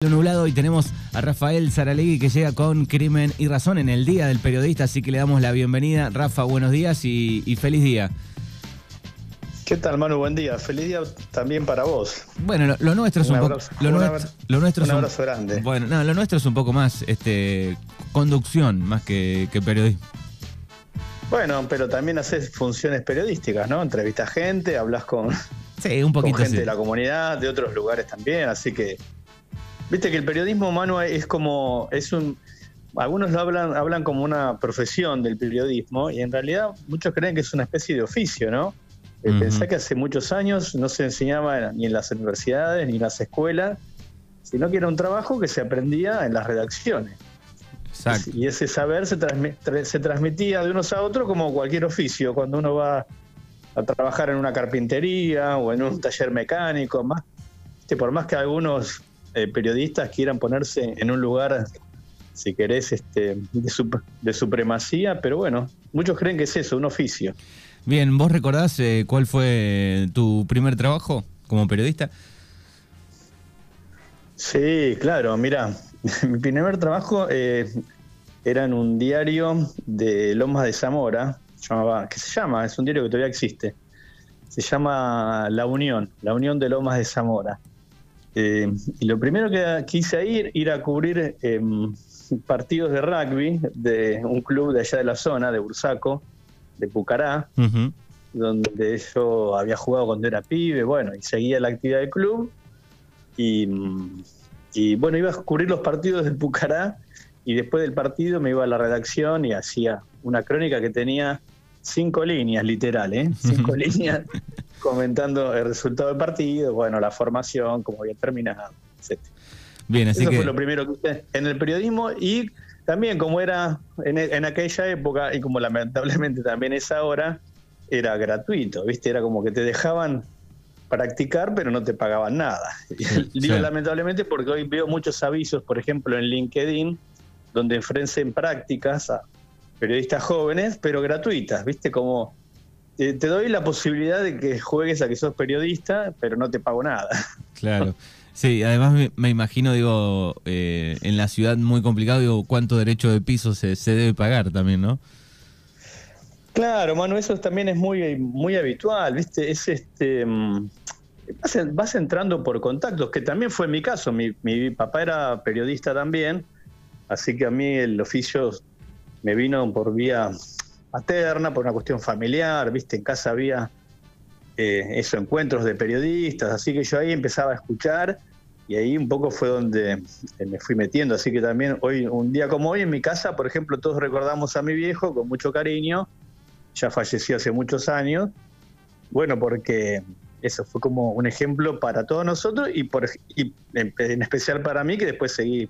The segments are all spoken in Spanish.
Lo nublado y tenemos a Rafael Saralegui que llega con Crimen y Razón en el Día del Periodista, así que le damos la bienvenida. Rafa, buenos días y, y feliz día. ¿Qué tal, Manu? Buen día. Feliz día también para vos. Bueno, lo, lo nuestro es un, poco. Lo, nuestro- lo nuestro un es grande. Bueno, no, lo nuestro es un poco más este conducción más que, que periodismo. Bueno, pero también haces funciones periodísticas, ¿no? Entrevistas gente, hablas con, Sí, un con poquito gente sí. de la comunidad, de otros lugares también, así que viste que el periodismo, Manu, es como es un algunos lo hablan hablan como una profesión del periodismo y en realidad muchos creen que es una especie de oficio, ¿no? Ujú. Pensá que hace muchos años no se enseñaba ni en las universidades ni en las escuelas, sino que era un trabajo que se aprendía en las redacciones. Exacto. Y ese saber se, transmi- tra- se transmitía de unos a otros como cualquier oficio. Cuando uno va a trabajar en una carpintería o en un taller mecánico, más, por más que algunos eh, periodistas quieran ponerse en un lugar, si querés, este, de, de supremacía, pero bueno, muchos creen que es eso, un oficio. Bien, ¿vos recordás eh, cuál fue tu primer trabajo como periodista? Sí, claro, mira, mi primer trabajo eh, era en un diario de Lomas de Zamora, llamaba, que se llama, es un diario que todavía existe, se llama La Unión, La Unión de Lomas de Zamora. Eh, y lo primero que quise ir, ir a cubrir eh, partidos de rugby de un club de allá de la zona, de Bursaco, de Pucará, donde yo había jugado cuando era pibe, bueno, y seguía la actividad del club. Y, y, bueno, iba a cubrir los partidos del Pucará y después del partido me iba a la redacción y hacía una crónica que tenía cinco líneas, literal, ¿eh? Cinco líneas comentando el resultado del partido, bueno, la formación, cómo había terminado, etc. Bien, así Eso que fue lo primero que hice en el periodismo y también como era en, en aquella época y como lamentablemente también es ahora, era gratuito, ¿viste? Era como que te dejaban practicar pero no te pagaban nada. Digo sí. lamentablemente porque hoy veo muchos avisos, por ejemplo en LinkedIn, donde ofrecen prácticas a periodistas jóvenes pero gratuitas, ¿viste? Como eh, te doy la posibilidad de que juegues a que sos periodista pero no te pago nada. Claro. Sí, además me, me imagino, digo, eh, en la ciudad muy complicado, digo, cuánto derecho de piso se, se debe pagar también, ¿no? Claro, mano, eso también es muy, muy habitual, ¿viste? Es este. mm, Vas, en- vas entrando por contactos, que también fue mi caso. Mi, mi papá era periodista también, así que a mí el oficio me vino por vía paterna, por una cuestión familiar, ¿viste? En casa había eh, eso, encuentros de periodistas, así que yo ahí empezaba a escuchar y ahí un poco fue donde eh, me fui metiendo. Así que también hoy, un día como hoy, en mi casa, por ejemplo, todos recordamos a mi viejo con mucho cariño ya falleció hace muchos años. Bueno, porque eso fue como un ejemplo para todos nosotros y, por, y en especial para mí, que después seguí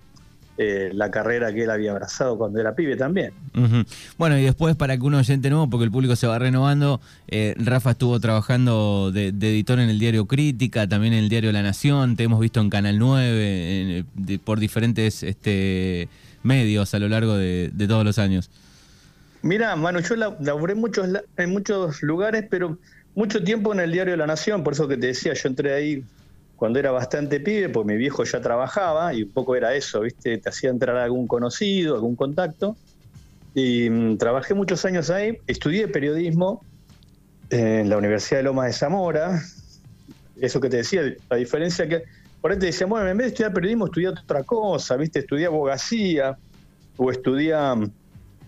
eh, la carrera que él había abrazado cuando era pibe también. Bueno, y después para que un oyente nuevo, porque el público se va renovando, eh, Rafa estuvo trabajando de, de editor en el diario Crítica, también en el diario La Nación, te hemos visto en Canal 9, en- de- por diferentes este, medios a lo largo de, de todos los años. Mira, Manu, yo la- laburé muchos, la- en muchos lugares, pero mucho tiempo en el diario La Nación, por eso que te decía, yo entré ahí cuando era bastante pibe, pues mi viejo ya trabajaba y un poco era eso, ¿viste? Te hacía entrar algún conocido, algún contacto. Y mm, trabajé muchos años ahí, estudié periodismo en la Universidad de Lomas de Zamora. Eso que te decía, la diferencia que por ahí te decían, bueno, en vez de estudiar periodismo, estudia otra cosa, ¿viste? Estudia abogacía o estudia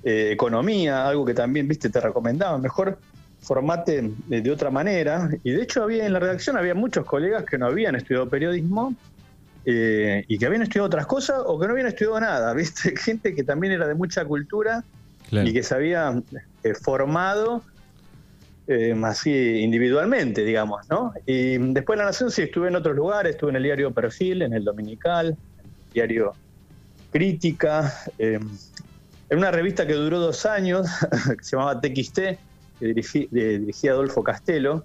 eh, economía, algo que también, viste, te recomendaban. Mejor formate de, de otra manera. Y de hecho había en la redacción había muchos colegas que no habían estudiado periodismo eh, y que habían estudiado otras cosas o que no habían estudiado nada, viste, gente que también era de mucha cultura Claro. y que se había eh, formado eh, así individualmente, digamos, ¿no? Y después de la Nación sí estuve en otros lugares, estuve en el diario Perfil, en el Dominical, en el diario Crítica, eh, en una revista que duró dos años, que se llamaba TXT, que dirigí- de- dirigía Adolfo Castelo.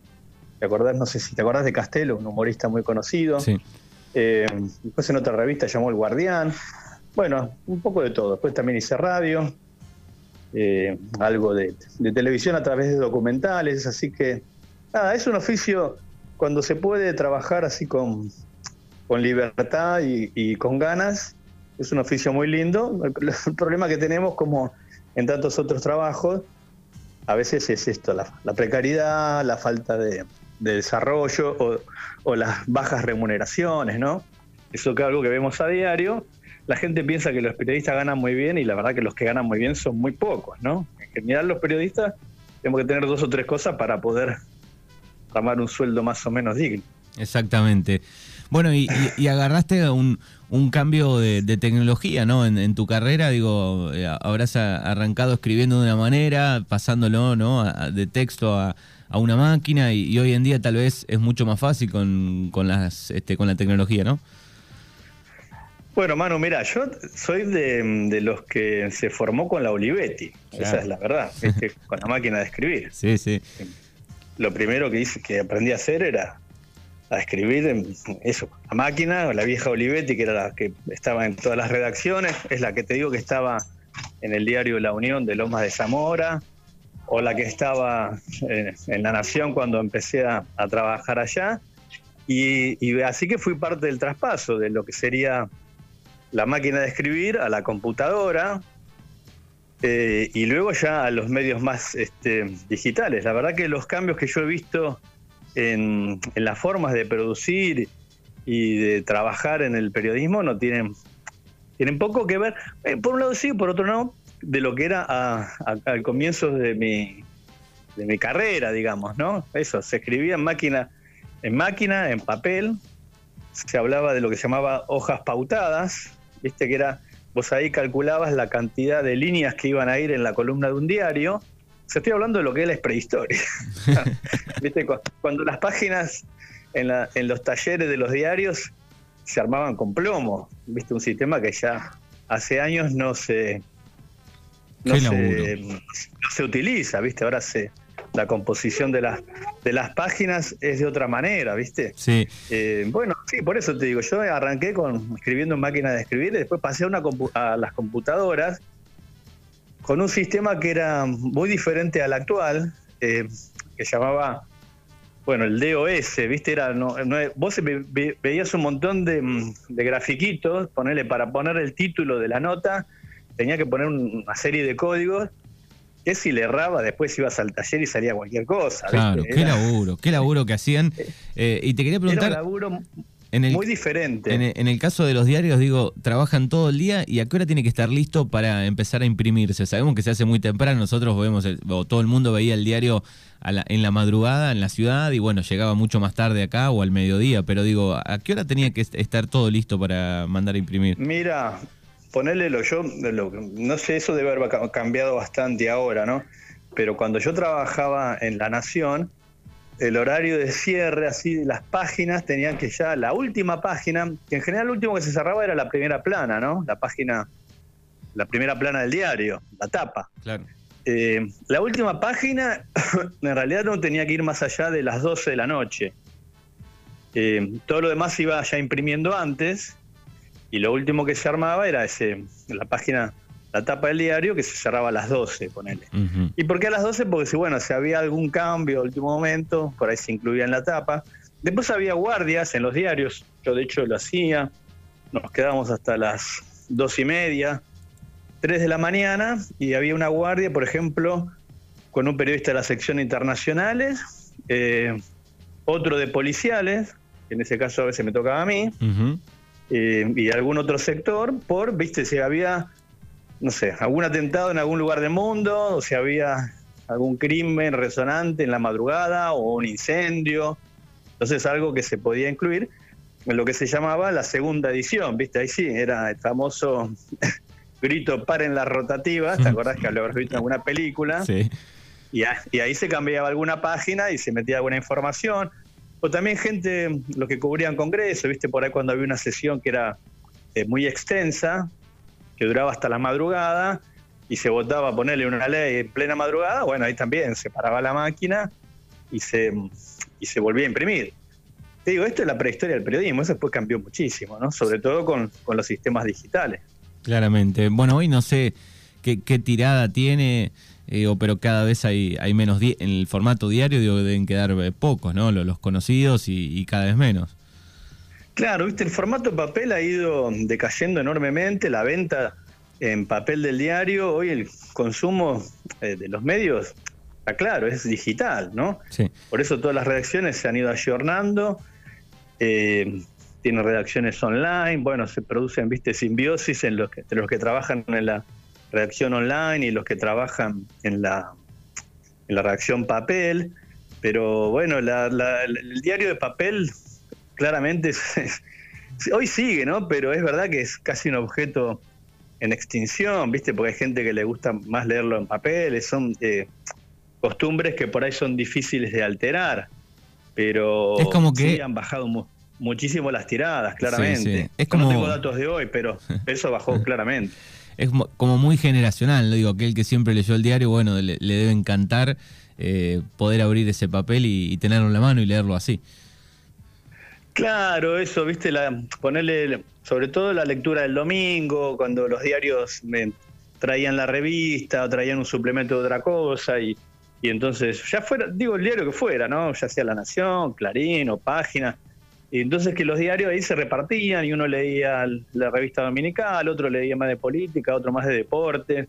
¿Te acordás? No sé si te acordás de Castelo, un humorista muy conocido. Sí. Eh, después en otra revista llamó El Guardián. Bueno, un poco de todo. Después también hice radio, eh, algo de, de televisión a través de documentales. Así que, nada, es un oficio cuando se puede trabajar así con, con libertad y, con ganas. Es un oficio muy lindo. El, problema que tenemos, como en tantos otros trabajos, a veces es esto, la, precariedad, la falta de, desarrollo o, o, las bajas remuneraciones, ¿no? Eso es algo que vemos a diario. La gente piensa que los periodistas ganan muy bien y la verdad que los que ganan muy bien son muy pocos, ¿no? En general los periodistas tenemos que tener dos o tres cosas para poder tomar un sueldo más o menos digno. Exactamente. Bueno, y, agarraste un, un cambio de, tecnología, ¿no? En, tu carrera, digo, eh, habrás arrancado escribiendo de una manera, pasándolo, ¿no? de texto a, una máquina y, hoy en día tal vez es mucho más fácil con, con, las, este, con la tecnología, ¿no? Bueno, Manu, mira, yo soy de, los que se formó con la Olivetti, esa es la verdad, con la máquina de escribir. Sí, sí. Lo primero que hice, que aprendí a hacer era a escribir en eso, a máquina, la vieja Olivetti, que era la que estaba en todas las redacciones, es la que te digo que estaba en el diario La Unión de Lomas de Zamora, o la que estaba en, La Nación cuando empecé a, trabajar allá. y, así que fui parte del traspaso de lo que sería la máquina de escribir a la computadora eh, y luego ya a los medios más este, digitales. La verdad que los cambios que yo he visto en, las formas de producir y de trabajar en el periodismo no tienen, tienen poco que ver, eh, por un lado sí, por otro no, de lo que era al comienzo de mi, de mi carrera, digamos, ¿no? Eso, se escribía en máquina, en máquina, en papel, se hablaba de lo que se llamaba hojas pautadas, viste que era, vos ahí calculabas la cantidad de líneas que iban a ir en la columna de un diario. Se estoy hablando de lo que es la prehistoria. viste, cuando las páginas en, los talleres de los diarios se armaban con plomo, viste, un sistema que ya hace años no se, no se utiliza, viste, ahora se, la composición de las, de las páginas es de otra manera, ¿viste? Sí. Eh, bueno, sí, por eso te digo, yo arranqué con escribiendo en máquina de escribir y después pasé a, una a las computadoras con un sistema que era muy diferente al actual, eh, que llamaba, bueno, el DOS, ¿viste? Era, no, vos veías un montón de, de grafiquitos, ponerle para poner el título de la nota, tenía que poner una serie de códigos que si le erraba, después ibas al taller y salía cualquier cosa. Claro, qué laburo, qué laburo que hacían. Eh, y te quería preguntar. Era un laburo muy diferente. En el, caso de los diarios, digo, trabajan todo el día y a qué hora tiene que estar listo para empezar a imprimirse. Sabemos que se hace muy temprano, nosotros vemos, o todo el mundo veía el diario en la madrugada en la ciudad y bueno, llegaba mucho más tarde acá o al mediodía, pero digo, ¿a qué hora tenía que estar todo listo para mandar a imprimir? Mira, ponerle lo yo, no sé, eso debe haber cambiado bastante ahora, ¿no? Pero cuando yo trabajaba en La Nación, el horario de cierre, así, de las páginas, tenían que ya, la última página, que en general lo último que se cerraba era la primera plana, ¿no? La página, la primera plana del diario, la tapa. Claro. Eh, la última página, en realidad no tenía que ir más allá de las 12 de la noche. Eh, todo lo demás iba ya imprimiendo antes y lo último que se armaba era ese, la página, la tapa del diario que se cerraba a las 12, ponele. ¿Y por qué a las 12? Porque si, bueno, si había algún cambio al último momento, por ahí se incluía en la tapa. Después había guardias en los diarios, yo de hecho lo hacía, nos quedábamos hasta las dos y media, 3 de la mañana, y había una guardia, por ejemplo, con un periodista de la sección internacionales, eh, otro de policiales, en ese caso a veces me tocaba a mí, eh, y algún otro sector por, viste, si había, no sé, algún atentado en algún lugar del mundo, o si había algún crimen resonante en la madrugada o un incendio. Entonces algo que se podía incluir en lo que se llamaba la segunda edición, ¿viste? Ahí sí, era el famoso grito paren las rotativas, ¿te acordás que lo habrás visto en alguna película? Sí. Y, y, ahí se cambiaba alguna página y se metía alguna información. O también gente, los que cubrían congreso, viste, por ahí cuando había una sesión que era eh, muy extensa, que duraba hasta la madrugada, y se votaba ponerle una ley en plena madrugada, bueno, ahí también se paraba la máquina y se, y se volvía a imprimir. Te digo, esto es la prehistoria del periodismo, eso después cambió muchísimo, ¿no? Sobre todo con, con los sistemas digitales. Claramente. Bueno, hoy no sé qué, tirada tiene eh, pero cada vez hay, hay menos, en el formato diario digo, deben quedar eh, pocos, ¿no? Los, conocidos y, cada vez menos. Claro, viste, el formato papel ha ido decayendo enormemente, la venta en papel del diario, hoy el consumo eh, de los medios, está claro, es digital, ¿no? Sí. Por eso todas las redacciones se han ido ayornando, eh, tienen redacciones online, bueno, se producen, viste, simbiosis en los que, entre los que trabajan en la redacción online y los que trabajan en la, en la redacción papel, pero bueno, el diario de papel claramente hoy sigue, ¿no? Pero es verdad que es casi un objeto en extinción, ¿viste? Porque hay gente que le gusta más leerlo en papel, son eh, costumbres que por ahí son difíciles de alterar, pero es como que... sí han bajado muchísimo las tiradas, claramente. Es como... No tengo datos de hoy, pero eso bajó claramente. Es como muy generacional, lo digo, aquel que siempre leyó el diario, bueno, le, debe encantar eh, poder abrir ese papel y tenerlo en la mano y leerlo así. Claro, eso, viste, la, ponerle sobre todo la lectura del domingo, cuando los diarios traían la revista o traían un suplemento de otra cosa y, entonces, ya fuera, digo el diario que fuera, ¿no? Ya sea La Nación, Clarín o Página. Entonces que los diarios ahí se repartían y uno leía la revista dominical, otro leía más de política, otro más de deporte.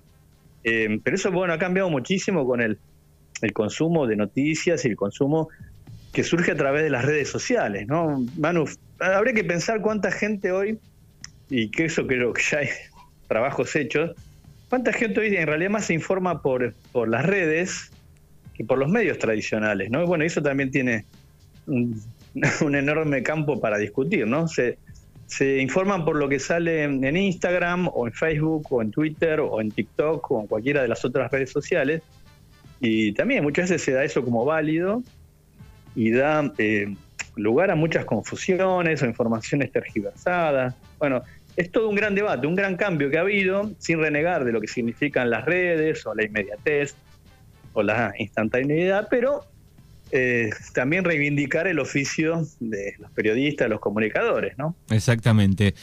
Eh, pero eso, bueno, ha cambiado muchísimo con el, el consumo de noticias y el consumo que surge a través de las redes sociales, ¿no? Manu, habría que pensar cuánta gente hoy, y que eso creo que ya hay trabajos hechos, cuánta gente hoy en realidad más se informa por, por las redes que por los medios tradicionales, ¿no? Y bueno, eso también tiene un, enorme campo para discutir, ¿no? Se, se informan por lo que sale en Instagram o en Facebook o en Twitter o en TikTok o en cualquiera de las otras redes sociales. Y también muchas veces se da eso como válido y da eh, lugar a muchas confusiones o informaciones tergiversadas. Bueno, es todo un gran debate, un gran cambio que ha habido, sin renegar de lo que significan las redes o la inmediatez o la instantaneidad, pero eh, también reivindicar el oficio de los periodistas, los comunicadores, ¿no? Exactamente.